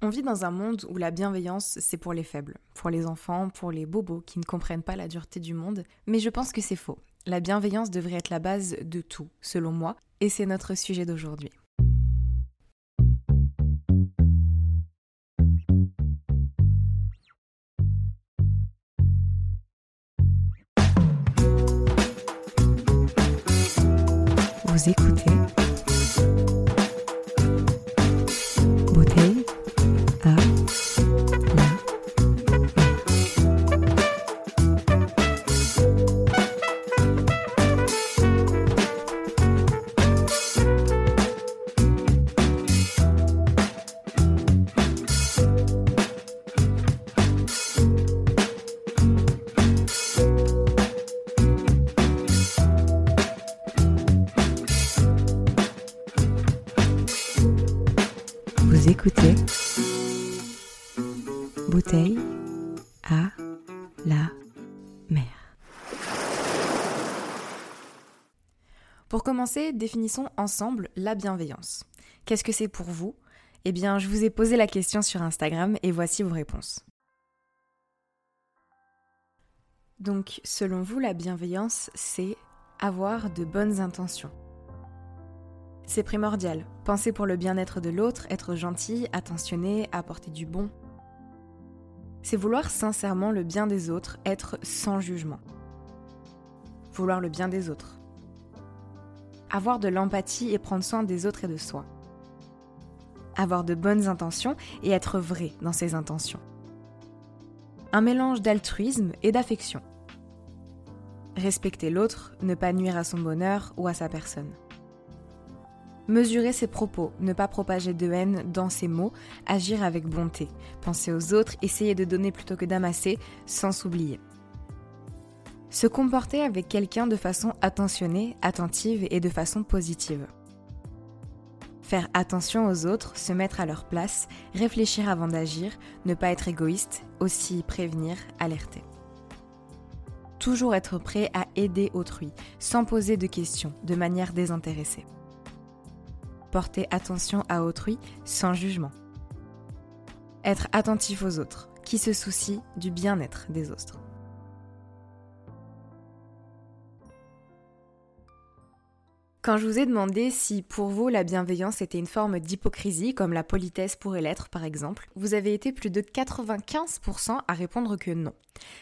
On vit dans un monde où la bienveillance, c'est pour les faibles, pour les enfants, pour les bobos qui ne comprennent pas la dureté du monde, mais je pense que c'est faux. La bienveillance devrait être la base de tout, selon moi, et c'est notre sujet d'aujourd'hui. Vous écoutez commencer, définissons ensemble la bienveillance. Qu'est-ce que c'est pour vous? Eh bien, je vous ai posé la question sur Instagram et voici vos réponses. Donc, selon vous, la bienveillance, c'est avoir de bonnes intentions. C'est primordial. Penser pour le bien-être de l'autre, être gentil, attentionné, apporter du bon. C'est vouloir sincèrement le bien des autres, être sans jugement. Vouloir le bien des autres. Avoir de l'empathie et prendre soin des autres et de soi. Avoir de bonnes intentions et être vrai dans ses intentions. Un mélange d'altruisme et d'affection. Respecter l'autre, ne pas nuire à son bonheur ou à sa personne. Mesurer ses propos, ne pas propager de haine dans ses mots, agir avec bonté, penser aux autres, essayer de donner plutôt que d'amasser, sans s'oublier. Se comporter avec quelqu'un de façon attentionnée, attentive et de façon positive. Faire attention aux autres, se mettre à leur place, réfléchir avant d'agir, ne pas être égoïste, aussi prévenir, alerter. Toujours être prêt à aider autrui, sans poser de questions, de manière désintéressée porter attention à autrui sans jugement. Être attentif aux autres, qui se soucient du bien-être des autres. Quand je vous ai demandé si pour vous la bienveillance était une forme d'hypocrisie, comme la politesse pourrait l'être par exemple, vous avez été plus de 95% à répondre que non.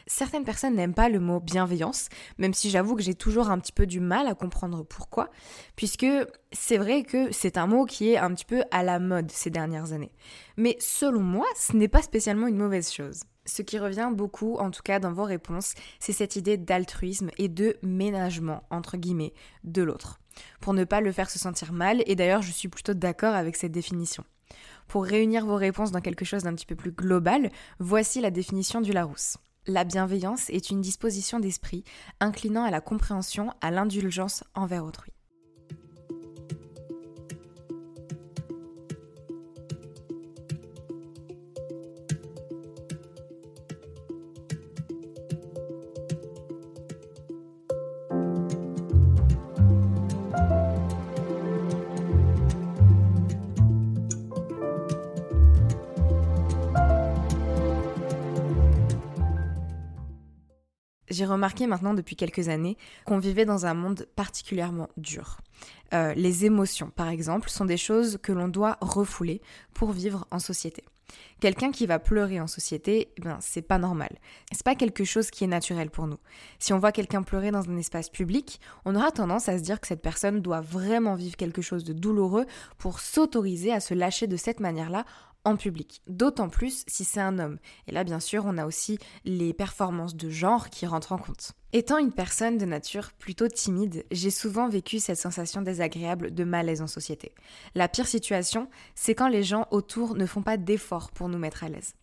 Certaines personnes n'aiment pas le mot bienveillance, même si j'avoue que j'ai toujours un petit peu du mal à comprendre pourquoi, puisque c'est vrai que c'est un mot qui est un petit peu à la mode ces dernières années. Mais selon moi, ce n'est pas spécialement une mauvaise chose. Ce qui revient beaucoup, en tout cas dans vos réponses, c'est cette idée d'altruisme et de ménagement, entre guillemets, de l'autre pour ne pas le faire se sentir mal, et d'ailleurs je suis plutôt d'accord avec cette définition. Pour réunir vos réponses dans quelque chose d'un petit peu plus global, voici la définition du Larousse. La bienveillance est une disposition d'esprit inclinant à la compréhension, à l'indulgence envers autrui. J'ai remarqué maintenant depuis quelques années qu'on vivait dans un monde particulièrement dur. Euh, les émotions, par exemple, sont des choses que l'on doit refouler pour vivre en société. Quelqu'un qui va pleurer en société, eh ben c'est pas normal. C'est pas quelque chose qui est naturel pour nous. Si on voit quelqu'un pleurer dans un espace public, on aura tendance à se dire que cette personne doit vraiment vivre quelque chose de douloureux pour s'autoriser à se lâcher de cette manière-là public. D'autant plus si c'est un homme. Et là, bien sûr, on a aussi les performances de genre qui rentrent en compte. Étant une personne de nature plutôt timide, j'ai souvent vécu cette sensation désagréable de malaise en société. La pire situation, c'est quand les gens autour ne font pas d'efforts pour nous mettre à l'aise.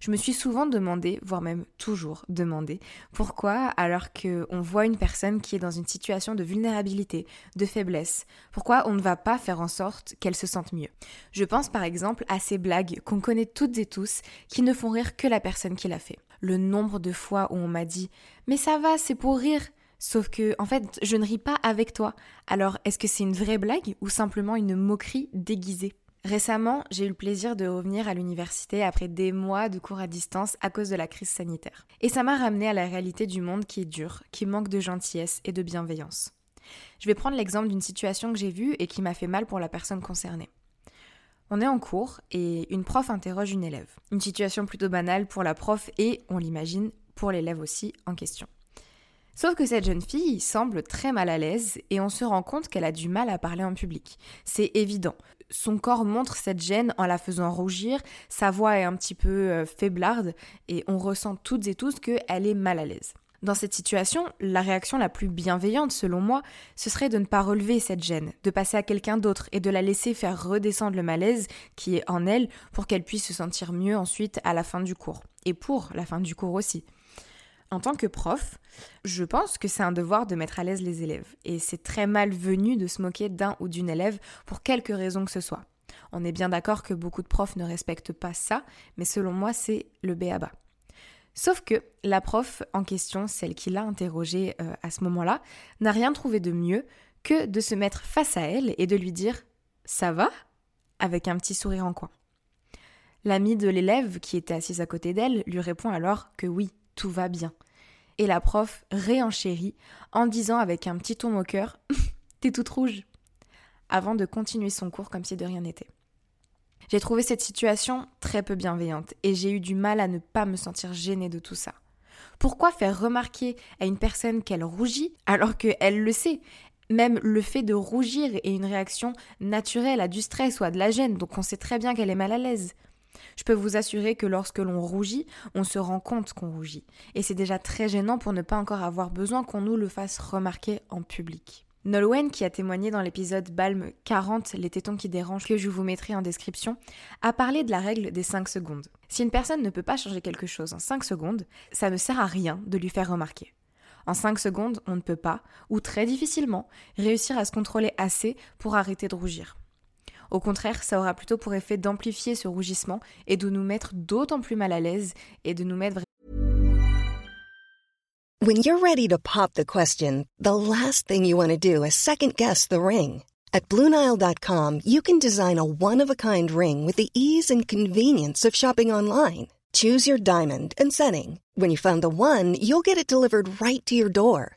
Je me suis souvent demandé, voire même toujours demandé, pourquoi, alors qu'on voit une personne qui est dans une situation de vulnérabilité, de faiblesse, pourquoi on ne va pas faire en sorte qu'elle se sente mieux. Je pense par exemple à ces blagues qu'on connaît toutes et tous qui ne font rire que la personne qui l'a fait. Le nombre de fois où on m'a dit Mais ça va, c'est pour rire. Sauf que, en fait, je ne ris pas avec toi. Alors, est-ce que c'est une vraie blague ou simplement une moquerie déguisée? Récemment, j'ai eu le plaisir de revenir à l'université après des mois de cours à distance à cause de la crise sanitaire. Et ça m'a ramené à la réalité du monde qui est dur, qui manque de gentillesse et de bienveillance. Je vais prendre l'exemple d'une situation que j'ai vue et qui m'a fait mal pour la personne concernée. On est en cours et une prof interroge une élève. Une situation plutôt banale pour la prof et, on l'imagine, pour l'élève aussi en question. Sauf que cette jeune fille semble très mal à l'aise et on se rend compte qu'elle a du mal à parler en public. C'est évident. Son corps montre cette gêne en la faisant rougir, sa voix est un petit peu euh, faiblarde et on ressent toutes et tous qu'elle est mal à l'aise. Dans cette situation, la réaction la plus bienveillante, selon moi, ce serait de ne pas relever cette gêne, de passer à quelqu'un d'autre et de la laisser faire redescendre le malaise qui est en elle pour qu'elle puisse se sentir mieux ensuite à la fin du cours. Et pour la fin du cours aussi. En tant que prof, je pense que c'est un devoir de mettre à l'aise les élèves, et c'est très malvenu de se moquer d'un ou d'une élève pour quelque raison que ce soit. On est bien d'accord que beaucoup de profs ne respectent pas ça, mais selon moi, c'est le béaba. Sauf que la prof en question, celle qui l'a interrogée euh, à ce moment-là, n'a rien trouvé de mieux que de se mettre face à elle et de lui dire Ça va? avec un petit sourire en coin. L'amie de l'élève, qui était assise à côté d'elle, lui répond alors que oui, tout va bien. Et la prof réenchérit en disant avec un petit ton moqueur T'es toute rouge avant de continuer son cours comme si de rien n'était. J'ai trouvé cette situation très peu bienveillante et j'ai eu du mal à ne pas me sentir gênée de tout ça. Pourquoi faire remarquer à une personne qu'elle rougit alors qu'elle le sait? Même le fait de rougir est une réaction naturelle à du stress ou à de la gêne, donc on sait très bien qu'elle est mal à l'aise. Je peux vous assurer que lorsque l'on rougit, on se rend compte qu'on rougit. Et c'est déjà très gênant pour ne pas encore avoir besoin qu'on nous le fasse remarquer en public. Nolwenn, qui a témoigné dans l'épisode Balm 40, les tétons qui dérangent, que je vous mettrai en description, a parlé de la règle des 5 secondes. Si une personne ne peut pas changer quelque chose en 5 secondes, ça ne sert à rien de lui faire remarquer. En 5 secondes, on ne peut pas, ou très difficilement, réussir à se contrôler assez pour arrêter de rougir. Au contraire, ça aura plutôt pour effet d'amplifier ce rougissement et de nous mettre d'autant plus mal à l'aise et de nous mettre When you're ready to pop the question, the last thing you want to do is second guess the ring. At BlueNile.com, you can design a one-of-a-kind ring with the ease and convenience of shopping online. Choose your diamond and setting. When you find the one, you'll get it delivered right to your door.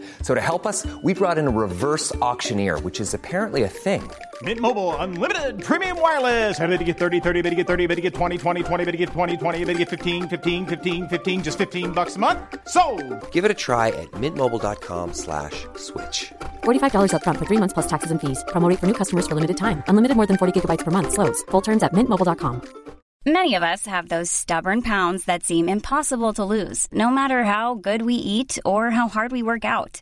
So to help us, we brought in a reverse auctioneer, which is apparently a thing. Mint Mobile unlimited premium wireless. Ready to get 30, 30, bit to get 30, bit to get 20, 20, 20, bit to get 20, 20, bit to get 15, 15, 15, 15 just 15 bucks a month. So, Give it a try at mintmobile.com/switch. slash $45 up front for 3 months plus taxes and fees. Promo for new customers for limited time. Unlimited more than 40 gigabytes per month slows. Full terms at mintmobile.com. Many of us have those stubborn pounds that seem impossible to lose, no matter how good we eat or how hard we work out.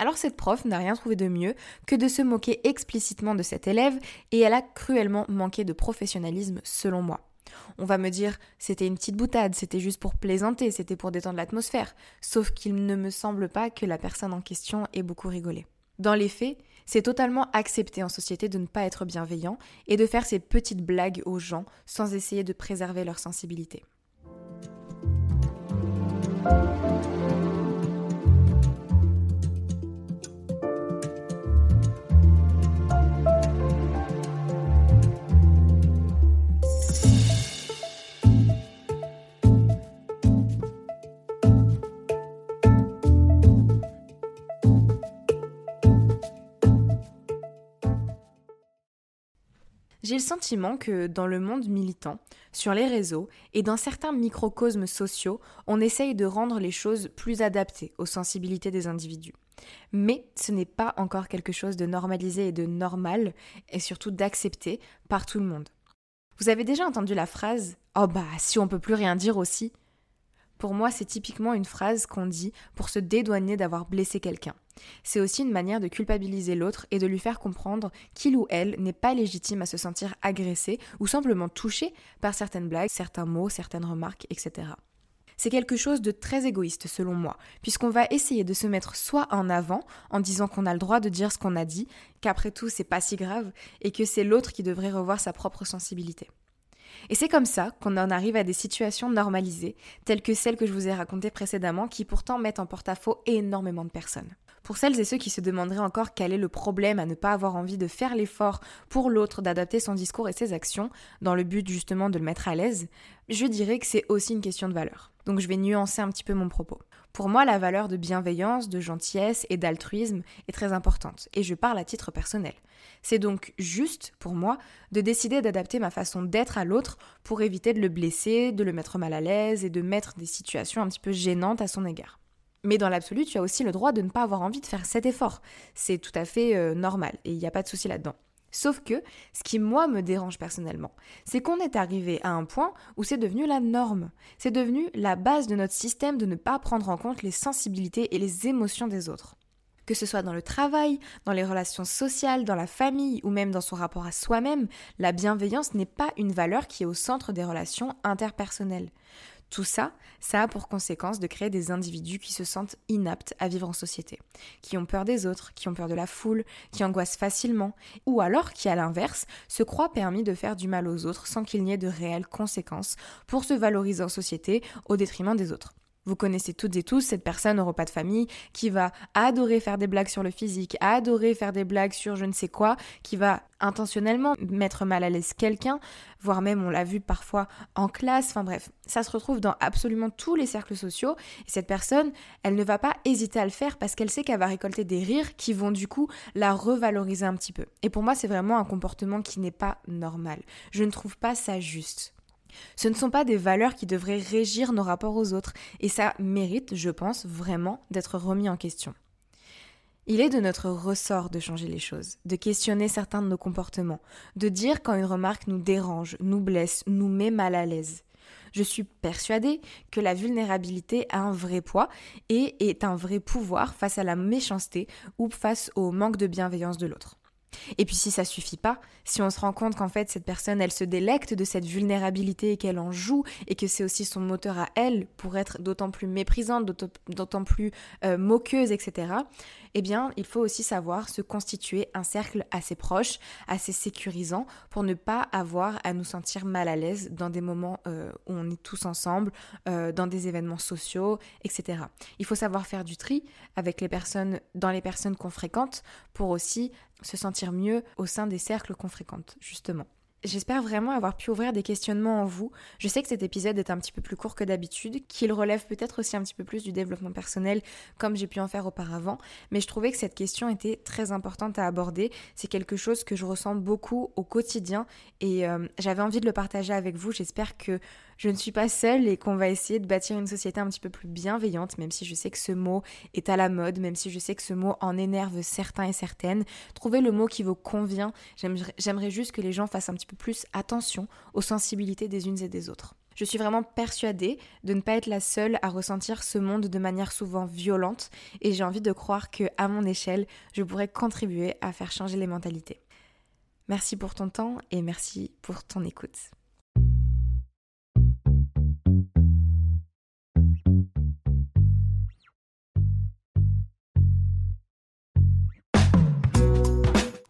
Alors cette prof n'a rien trouvé de mieux que de se moquer explicitement de cet élève et elle a cruellement manqué de professionnalisme selon moi. On va me dire c'était une petite boutade, c'était juste pour plaisanter, c'était pour détendre l'atmosphère, sauf qu'il ne me semble pas que la personne en question ait beaucoup rigolé. Dans les faits, c'est totalement accepté en société de ne pas être bienveillant et de faire ces petites blagues aux gens sans essayer de préserver leur sensibilité. J'ai le sentiment que dans le monde militant, sur les réseaux et dans certains microcosmes sociaux, on essaye de rendre les choses plus adaptées aux sensibilités des individus. Mais ce n'est pas encore quelque chose de normalisé et de normal, et surtout d'accepté par tout le monde. Vous avez déjà entendu la phrase Oh bah si on peut plus rien dire aussi pour moi, c'est typiquement une phrase qu'on dit pour se dédouaner d'avoir blessé quelqu'un. C'est aussi une manière de culpabiliser l'autre et de lui faire comprendre qu'il ou elle n'est pas légitime à se sentir agressé ou simplement touché par certaines blagues, certains mots, certaines remarques, etc. C'est quelque chose de très égoïste selon moi, puisqu'on va essayer de se mettre soit en avant en disant qu'on a le droit de dire ce qu'on a dit, qu'après tout c'est pas si grave et que c'est l'autre qui devrait revoir sa propre sensibilité. Et c'est comme ça qu'on en arrive à des situations normalisées, telles que celles que je vous ai racontées précédemment, qui pourtant mettent en porte-à-faux énormément de personnes. Pour celles et ceux qui se demanderaient encore quel est le problème à ne pas avoir envie de faire l'effort pour l'autre d'adapter son discours et ses actions, dans le but justement de le mettre à l'aise, je dirais que c'est aussi une question de valeur. Donc je vais nuancer un petit peu mon propos. Pour moi, la valeur de bienveillance, de gentillesse et d'altruisme est très importante, et je parle à titre personnel. C'est donc juste, pour moi, de décider d'adapter ma façon d'être à l'autre pour éviter de le blesser, de le mettre mal à l'aise et de mettre des situations un petit peu gênantes à son égard. Mais dans l'absolu, tu as aussi le droit de ne pas avoir envie de faire cet effort. C'est tout à fait euh, normal, et il n'y a pas de souci là-dedans. Sauf que, ce qui moi me dérange personnellement, c'est qu'on est arrivé à un point où c'est devenu la norme. C'est devenu la base de notre système de ne pas prendre en compte les sensibilités et les émotions des autres. Que ce soit dans le travail, dans les relations sociales, dans la famille ou même dans son rapport à soi-même, la bienveillance n'est pas une valeur qui est au centre des relations interpersonnelles. Tout ça, ça a pour conséquence de créer des individus qui se sentent inaptes à vivre en société, qui ont peur des autres, qui ont peur de la foule, qui angoissent facilement, ou alors qui, à l'inverse, se croient permis de faire du mal aux autres sans qu'il n'y ait de réelles conséquences pour se valoriser en société au détriment des autres. Vous connaissez toutes et tous cette personne au repas de famille qui va adorer faire des blagues sur le physique, adorer faire des blagues sur je ne sais quoi, qui va intentionnellement mettre mal à l'aise quelqu'un, voire même on l'a vu parfois en classe, enfin bref, ça se retrouve dans absolument tous les cercles sociaux et cette personne, elle ne va pas hésiter à le faire parce qu'elle sait qu'elle va récolter des rires qui vont du coup la revaloriser un petit peu. Et pour moi, c'est vraiment un comportement qui n'est pas normal. Je ne trouve pas ça juste. Ce ne sont pas des valeurs qui devraient régir nos rapports aux autres, et ça mérite, je pense, vraiment d'être remis en question. Il est de notre ressort de changer les choses, de questionner certains de nos comportements, de dire quand une remarque nous dérange, nous blesse, nous met mal à l'aise. Je suis persuadée que la vulnérabilité a un vrai poids et est un vrai pouvoir face à la méchanceté ou face au manque de bienveillance de l'autre. Et puis si ça suffit pas, si on se rend compte qu'en fait cette personne elle se délecte de cette vulnérabilité et qu'elle en joue et que c'est aussi son moteur à elle pour être d'autant plus méprisante, d'autant plus euh, moqueuse, etc. eh bien, il faut aussi savoir se constituer un cercle assez proche, assez sécurisant, pour ne pas avoir à nous sentir mal à l'aise dans des moments euh, où on est tous ensemble, euh, dans des événements sociaux, etc. Il faut savoir faire du tri avec les personnes, dans les personnes qu'on fréquente, pour aussi se sentir mieux au sein des cercles qu'on fréquente, justement. J'espère vraiment avoir pu ouvrir des questionnements en vous. Je sais que cet épisode est un petit peu plus court que d'habitude, qu'il relève peut-être aussi un petit peu plus du développement personnel comme j'ai pu en faire auparavant, mais je trouvais que cette question était très importante à aborder. C'est quelque chose que je ressens beaucoup au quotidien et euh, j'avais envie de le partager avec vous. J'espère que je ne suis pas seule et qu'on va essayer de bâtir une société un petit peu plus bienveillante, même si je sais que ce mot est à la mode, même si je sais que ce mot en énerve certains et certaines. Trouvez le mot qui vous convient. J'aimerais juste que les gens fassent un petit plus attention aux sensibilités des unes et des autres. Je suis vraiment persuadée de ne pas être la seule à ressentir ce monde de manière souvent violente et j'ai envie de croire que à mon échelle, je pourrais contribuer à faire changer les mentalités. Merci pour ton temps et merci pour ton écoute.